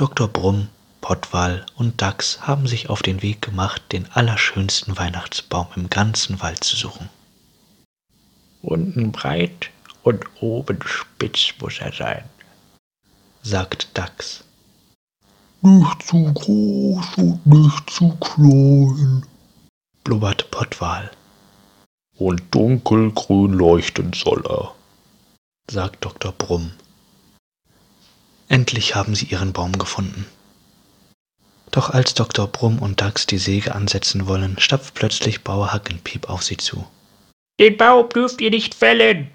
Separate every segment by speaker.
Speaker 1: Dr. Brumm, Pottwal und Dachs haben sich auf den Weg gemacht, den allerschönsten Weihnachtsbaum im ganzen Wald zu suchen.
Speaker 2: Unten breit und oben spitz muss er sein,
Speaker 1: sagt Dachs.
Speaker 3: Nicht zu groß und nicht zu klein,
Speaker 1: blubbert Pottwal.
Speaker 3: Und dunkelgrün leuchten soll er,
Speaker 1: sagt Dr. Brumm. Endlich haben sie ihren Baum gefunden. Doch als Dr. Brumm und Dachs die Säge ansetzen wollen, stapft plötzlich Bauer Hackenpiep auf sie zu.
Speaker 2: Den Baum dürft ihr nicht fällen,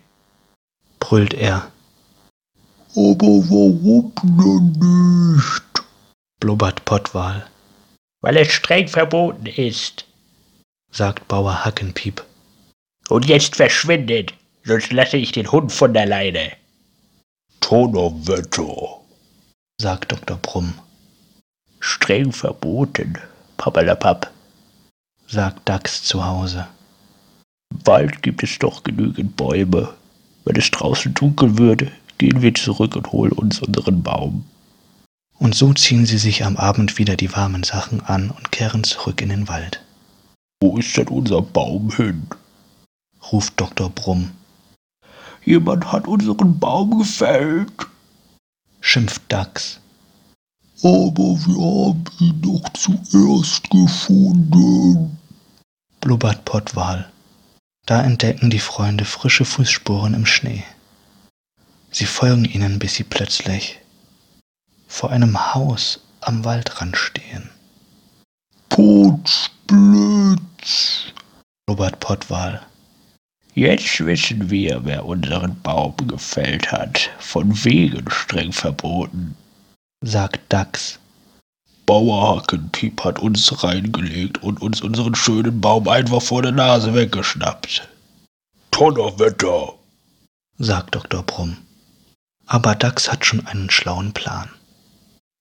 Speaker 1: brüllt er.
Speaker 3: Aber warum denn nicht?
Speaker 1: blubbert Pottwal.
Speaker 2: Weil es streng verboten ist,
Speaker 1: sagt Bauer Hackenpiep.
Speaker 2: Und jetzt verschwindet, sonst lasse ich den Hund von der Leine.
Speaker 3: Donnerwetter,
Speaker 1: sagt Dr. Brumm.
Speaker 2: Streng verboten, Pappalapapp,
Speaker 1: sagt Dachs zu Hause.
Speaker 2: Im Wald gibt es doch genügend Bäume. Wenn es draußen dunkel würde, gehen wir zurück und holen uns unseren Baum.
Speaker 1: Und so ziehen sie sich am Abend wieder die warmen Sachen an und kehren zurück in den Wald.
Speaker 3: Wo ist denn unser Baum hin?
Speaker 1: ruft Dr. Brumm.
Speaker 3: Jemand hat unseren Baum gefällt,
Speaker 1: schimpft Dachs.
Speaker 3: Aber wir haben ihn doch zuerst gefunden,
Speaker 1: blubbert Pottwal. Da entdecken die Freunde frische Fußspuren im Schnee. Sie folgen ihnen, bis sie plötzlich vor einem Haus am Waldrand stehen.
Speaker 3: Potzblitz,
Speaker 1: blubbert Pottwal.
Speaker 2: Jetzt wissen wir, wer unseren Baum gefällt hat. Von wegen streng verboten,
Speaker 1: sagt Dachs.
Speaker 3: Bauer Hackenpiep hat uns reingelegt und uns unseren schönen Baum einfach vor der Nase weggeschnappt. Donnerwetter,
Speaker 1: sagt Dr. Brumm. Aber Dachs hat schon einen schlauen Plan.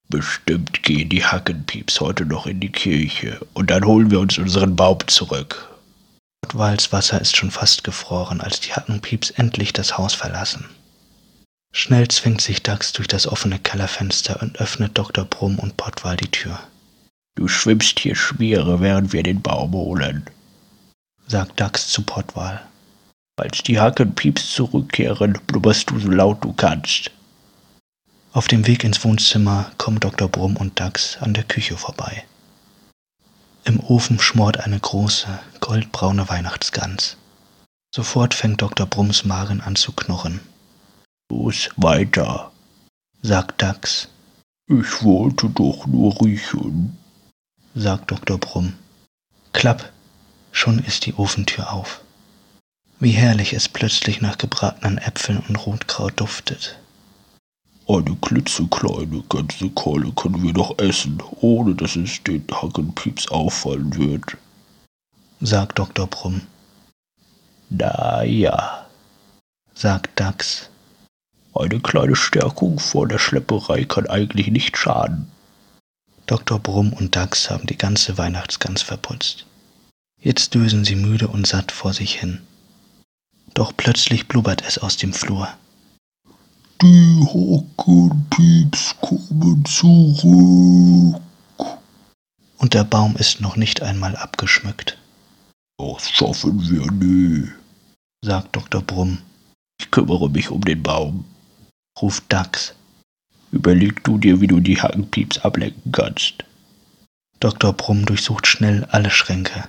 Speaker 2: Bestimmt gehen die Hackenpieps heute noch in die Kirche und dann holen wir uns unseren Baum zurück.
Speaker 1: Pottwals Wasser ist schon fast gefroren, als die Hackenpieps endlich das Haus verlassen. Schnell zwingt sich Dax durch das offene Kellerfenster und öffnet Dr. Brumm und Pottwal die Tür.
Speaker 2: Du schwimmst hier Schmiere, während wir den Baum holen,
Speaker 1: sagt Dax zu Pottwal.
Speaker 2: Als die Hackenpieps zurückkehren, blubberst du so laut du kannst.
Speaker 1: Auf dem Weg ins Wohnzimmer kommen Dr. Brumm und Dax an der Küche vorbei. Im Ofen schmort eine große, goldbraune Weihnachtsgans. Sofort fängt Dr. Brumms Magen an zu knurren.
Speaker 2: Los, weiter,
Speaker 1: sagt Dax.
Speaker 3: Ich wollte doch nur riechen,
Speaker 1: sagt Dr. Brumm. Klapp, schon ist die Ofentür auf. Wie herrlich es plötzlich nach gebratenen Äpfeln und Rotkraut duftet.
Speaker 3: Eine klitzekleine Gänsekeule können wir doch essen, ohne dass es den Hackenpieps auffallen wird,
Speaker 1: sagt Dr. Brumm.
Speaker 2: Na ja,
Speaker 1: sagt Dax.
Speaker 2: Eine kleine Stärkung vor der Schlepperei kann eigentlich nicht schaden.
Speaker 1: Dr. Brumm und Dax haben die ganze Weihnachtsgans verputzt. Jetzt dösen sie müde und satt vor sich hin. Doch plötzlich blubbert es aus dem Flur.
Speaker 3: Die Hockenpieps kommen zurück.
Speaker 1: Und der Baum ist noch nicht einmal abgeschmückt.
Speaker 3: Das schaffen wir nie,
Speaker 1: sagt Dr. Brumm.
Speaker 2: Ich kümmere mich um den Baum,
Speaker 1: ruft Dax.
Speaker 2: Überleg du dir, wie du die Hackenpieps ablenken kannst.
Speaker 1: Dr. Brumm durchsucht schnell alle Schränke.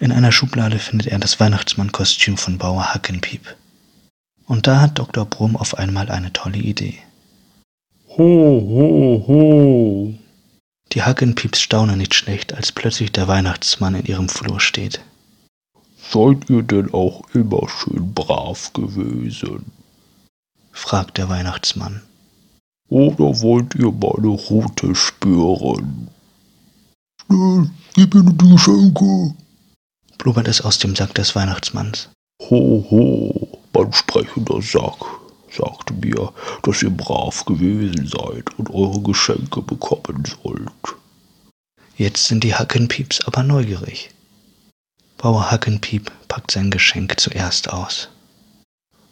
Speaker 1: In einer Schublade findet er das Weihnachtsmannkostüm von Bauer Hackenpiep. Und da hat Dr. Brumm auf einmal eine tolle Idee.
Speaker 3: Ho, ho, ho.
Speaker 1: Die Hackenpieps staunen nicht schlecht, als plötzlich der Weihnachtsmann in ihrem Flur steht.
Speaker 3: Seid ihr denn auch immer schön brav gewesen?
Speaker 1: fragt der Weihnachtsmann.
Speaker 3: Oder wollt ihr meine Rute spüren? Schnell, gib mir die Geschenke!
Speaker 1: blubbert es aus dem Sack des Weihnachtsmanns.
Speaker 3: Ho, ho, mein sprechender Sack sagte mir, dass ihr brav gewesen seid und eure Geschenke bekommen sollt.
Speaker 1: Jetzt sind die Hackenpieps aber neugierig. Bauer Hackenpiep packt sein Geschenk zuerst aus.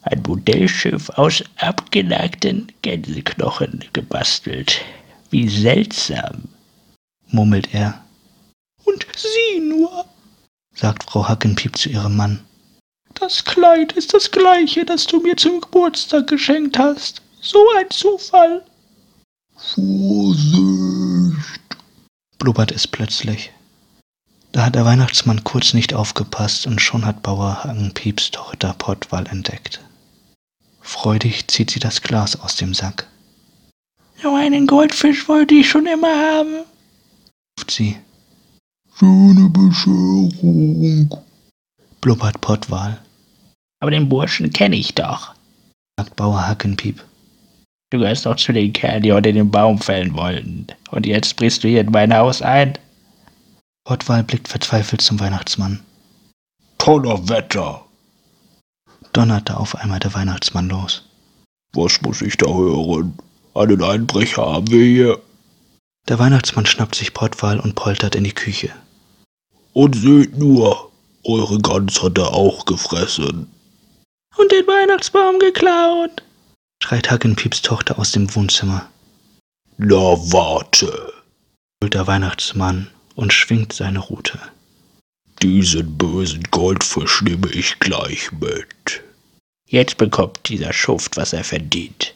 Speaker 2: Ein Modellschiff aus abgenagten Gänseknochen gebastelt. Wie seltsam,
Speaker 1: murmelt er,
Speaker 3: Und sieh nur,
Speaker 1: sagt Frau Hackenpiep zu ihrem Mann.
Speaker 3: Das Kleid ist das gleiche, das du mir zum Geburtstag geschenkt hast. So ein Zufall. Vorsicht,
Speaker 1: blubbert es plötzlich. Da hat der Weihnachtsmann kurz nicht aufgepasst und schon hat Bauer Hackenpieps Tochter Pottwal entdeckt. Freudig zieht sie das Glas aus dem Sack,
Speaker 2: so einen Goldfisch wollte ich schon immer haben.
Speaker 1: ruft sie,
Speaker 3: Schöne Bescherung.
Speaker 1: blubbert Pottwal,
Speaker 2: Aber den Burschen kenne ich doch.
Speaker 1: sagt Bauer Hackenpiep.
Speaker 2: Du gehörst doch zu den Kerlen, die heute den Baum fällen wollten. Und jetzt brichst du hier in mein Haus ein?
Speaker 1: Pottwal blickt verzweifelt zum Weihnachtsmann.
Speaker 3: Toller Wetter.
Speaker 1: Donnerte auf einmal der Weihnachtsmann los.
Speaker 3: Was muss ich da hören? Einen Einbrecher haben wir hier.
Speaker 1: Der Weihnachtsmann schnappt sich Pottwal und poltert in die Küche.
Speaker 3: Und seht nur, eure Gans hat er auch gefressen.
Speaker 2: Und den Weihnachtsbaum geklaut.
Speaker 1: schreit Hackenpieps Tochter aus dem Wohnzimmer.
Speaker 3: Na warte,
Speaker 1: Holt der Weihnachtsmann und schwingt seine Rute.
Speaker 3: diesen bösen Goldfisch nehme ich gleich mit.
Speaker 2: Jetzt bekommt dieser Schuft, was er verdient.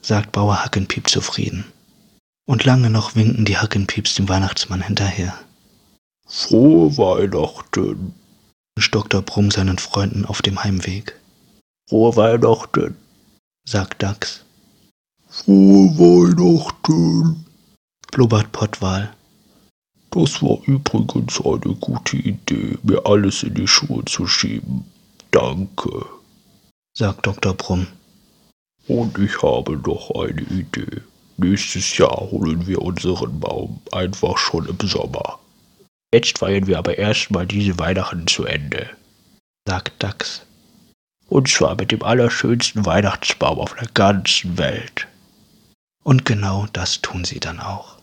Speaker 1: sagt Bauer Hackenpiep zufrieden. Und lange noch winken die Hackenpieps dem Weihnachtsmann hinterher.
Speaker 3: Frohe Weihnachten.
Speaker 1: wünscht Dr. Brumm seinen Freunden auf dem Heimweg,
Speaker 2: Frohe Weihnachten.
Speaker 1: sagt Dachs,
Speaker 3: Frohe Weihnachten.
Speaker 1: blubbert Pottwal,
Speaker 3: Das war übrigens eine gute Idee, mir alles in die Schuhe zu schieben. Danke.
Speaker 1: sagt Dr. Brumm,
Speaker 3: Und ich habe noch eine Idee. Nächstes Jahr holen wir unseren Baum einfach schon im Sommer.
Speaker 2: Jetzt feiern wir aber erstmal diese Weihnachten zu Ende.
Speaker 1: sagt Dachs,
Speaker 2: Und zwar mit dem allerschönsten Weihnachtsbaum auf der ganzen Welt.
Speaker 1: und genau das tun sie dann auch.